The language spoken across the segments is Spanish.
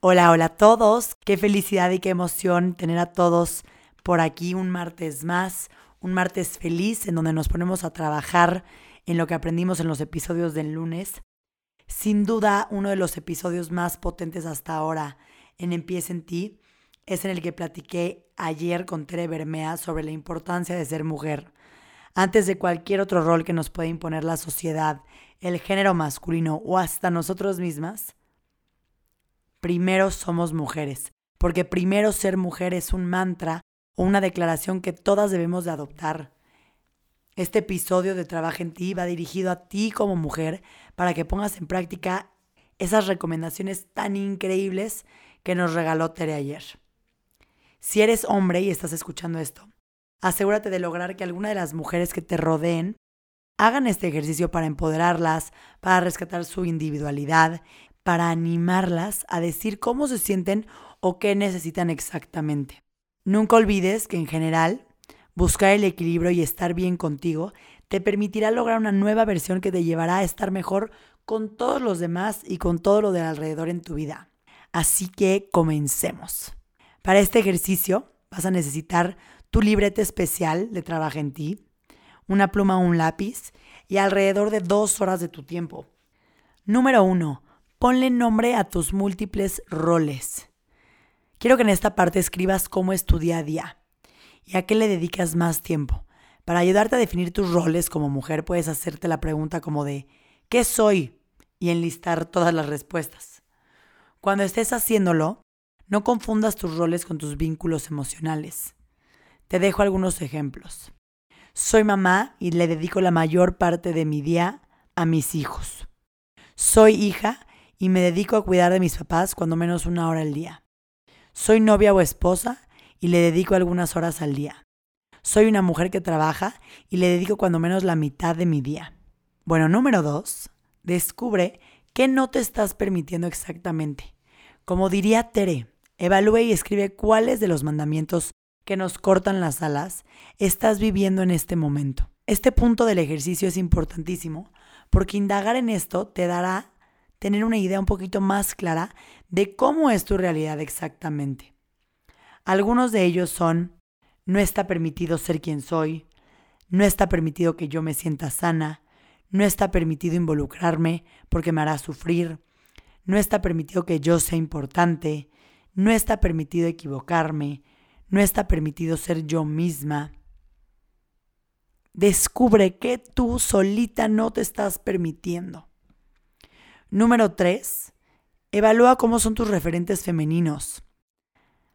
Hola, hola a todos. Qué felicidad y qué emoción tener a todos por aquí un martes más, un martes feliz en donde nos ponemos a trabajar en lo que aprendimos en los episodios del lunes. Sin duda, uno de los episodios más potentes hasta ahora en Empieza en ti es en el que platiqué ayer con Tere Bermea sobre la importancia de ser mujer. Antes de cualquier otro rol que nos pueda imponer la sociedad, el género masculino o hasta nosotros mismas, primero somos mujeres, porque primero ser mujer es un mantra o una declaración que todas debemos de adoptar. Este episodio de Trabaja en ti va dirigido a ti como mujer para que pongas en práctica esas recomendaciones tan increíbles que nos regaló Tere ayer. Si eres hombre y estás escuchando esto, asegúrate de lograr que alguna de las mujeres que te rodeen hagan este ejercicio para empoderarlas, para rescatar su individualidad para animarlas a decir cómo se sienten o qué necesitan exactamente. Nunca olvides que en general, buscar el equilibrio y estar bien contigo te permitirá lograr una nueva versión que te llevará a estar mejor con todos los demás y con todo lo de alrededor en tu vida. Así que comencemos. Para este ejercicio vas a necesitar tu libreta especial de trabajo en ti, una pluma o un lápiz y alrededor de dos horas de tu tiempo. Número uno, Ponle nombre a tus múltiples roles. Quiero que en esta parte escribas cómo es tu día a día y a qué le dedicas más tiempo. Para ayudarte a definir tus roles como mujer puedes hacerte la pregunta como de ¿qué soy? y enlistar todas las respuestas. Cuando estés haciéndolo, no confundas tus roles con tus vínculos emocionales. Te dejo algunos ejemplos. Soy mamá y le dedico la mayor parte de mi día a mis hijos. Soy hija y me dedico a cuidar de mis papás cuando menos una hora al día. Soy novia o esposa y le dedico algunas horas al día. Soy una mujer que trabaja y le dedico cuando menos la mitad de mi día. Bueno, número dos, descubre qué no te estás permitiendo exactamente. Como diría Tere, evalúe y escribe cuáles de los mandamientos que nos cortan las alas estás viviendo en este momento. Este punto del ejercicio es importantísimo porque indagar en esto te dará tener una idea un poquito más clara de cómo es tu realidad exactamente. Algunos de ellos son, no está permitido ser quien soy, no está permitido que yo me sienta sana, no está permitido involucrarme porque me hará sufrir, no está permitido que yo sea importante, no está permitido equivocarme, no está permitido ser yo misma. Descubre que tú solita no te estás permitiendo. Número 3. Evalúa cómo son tus referentes femeninos.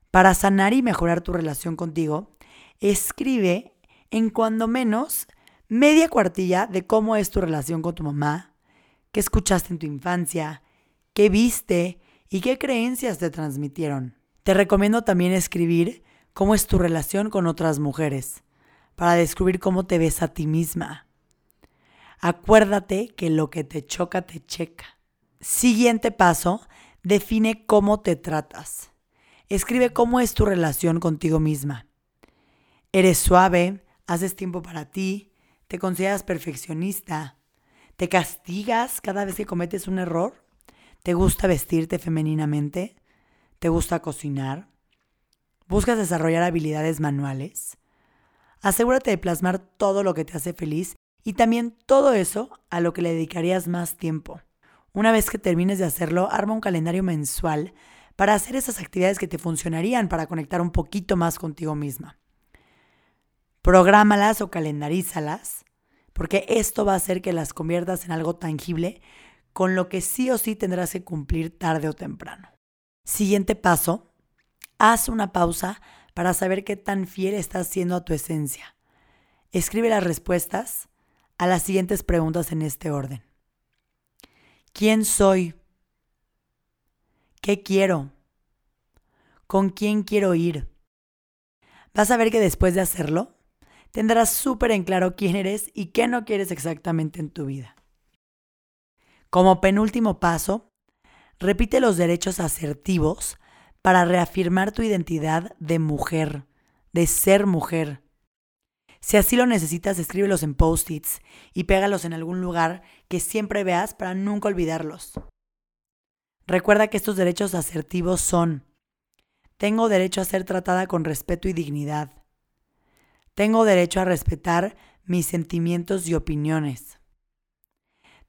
Para sanar y mejorar tu relación contigo, escribe en cuando menos media cuartilla de cómo es tu relación con tu mamá, qué escuchaste en tu infancia, qué viste y qué creencias te transmitieron. Te recomiendo también escribir cómo es tu relación con otras mujeres, para descubrir cómo te ves a ti misma. Acuérdate que lo que te choca te checa. Siguiente paso, define cómo te tratas. Escribe cómo es tu relación contigo misma. ¿Eres suave? ¿Haces tiempo para ti? ¿Te consideras perfeccionista? ¿Te castigas cada vez que cometes un error? ¿Te gusta vestirte femeninamente? ¿Te gusta cocinar? ¿Buscas desarrollar habilidades manuales? Asegúrate de plasmar todo lo que te hace feliz y también todo eso a lo que le dedicarías más tiempo. Una vez que termines de hacerlo, arma un calendario mensual para hacer esas actividades que te funcionarían para conectar un poquito más contigo misma. Prográmalas o calendarízalas, porque esto va a hacer que las conviertas en algo tangible con lo que sí o sí tendrás que cumplir tarde o temprano. Siguiente paso, haz una pausa para saber qué tan fiel estás siendo a tu esencia. Escribe las respuestas a las siguientes preguntas en este orden. ¿Quién soy? ¿Qué quiero? ¿Con quién quiero ir? Vas a ver que después de hacerlo, tendrás súper en claro quién eres y qué no quieres exactamente en tu vida. Como penúltimo paso, repite los derechos asertivos para reafirmar tu identidad de mujer, de ser mujer. Si así lo necesitas, escríbelos en post-its y pégalos en algún lugar que siempre veas para nunca olvidarlos. Recuerda que estos derechos asertivos son, tengo derecho a ser tratada con respeto y dignidad. Tengo derecho a respetar mis sentimientos y opiniones.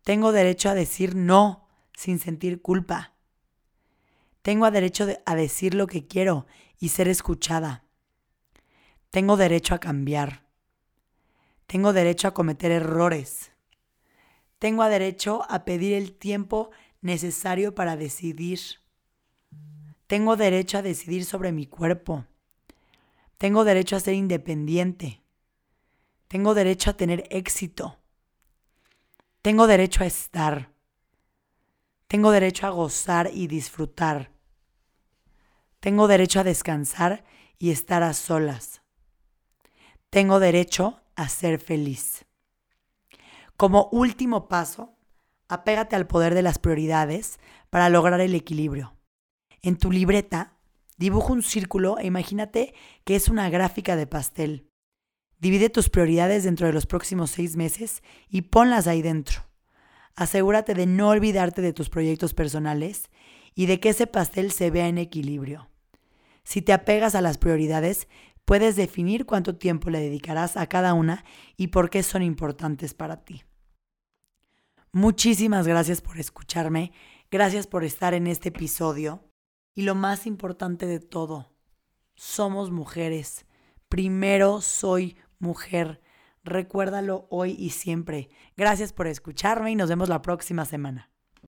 Tengo derecho a decir no sin sentir culpa. Tengo derecho a decir lo que quiero y ser escuchada. Tengo derecho a cambiar. Tengo derecho a cometer errores. Tengo derecho a pedir el tiempo necesario para decidir. Tengo derecho a decidir sobre mi cuerpo. Tengo derecho a ser independiente. Tengo derecho a tener éxito. Tengo derecho a estar. Tengo derecho a gozar y disfrutar. Tengo derecho a descansar y estar a solas. Tengo derecho a ser feliz. Como último paso, apégate al poder de las prioridades para lograr el equilibrio. En tu libreta, dibuja un círculo e imagínate que es una gráfica de pastel. Divide tus prioridades dentro de los próximos seis meses y ponlas ahí dentro. Asegúrate de no olvidarte de tus proyectos personales y de que ese pastel se vea en equilibrio. Si te apegas a las prioridades, puedes definir cuánto tiempo le dedicarás a cada una y por qué son importantes para ti. Muchísimas gracias por escucharme, gracias por estar en este episodio y lo más importante de todo, somos mujeres. Primero soy mujer. Recuérdalo hoy y siempre. Gracias por escucharme y nos vemos la próxima semana.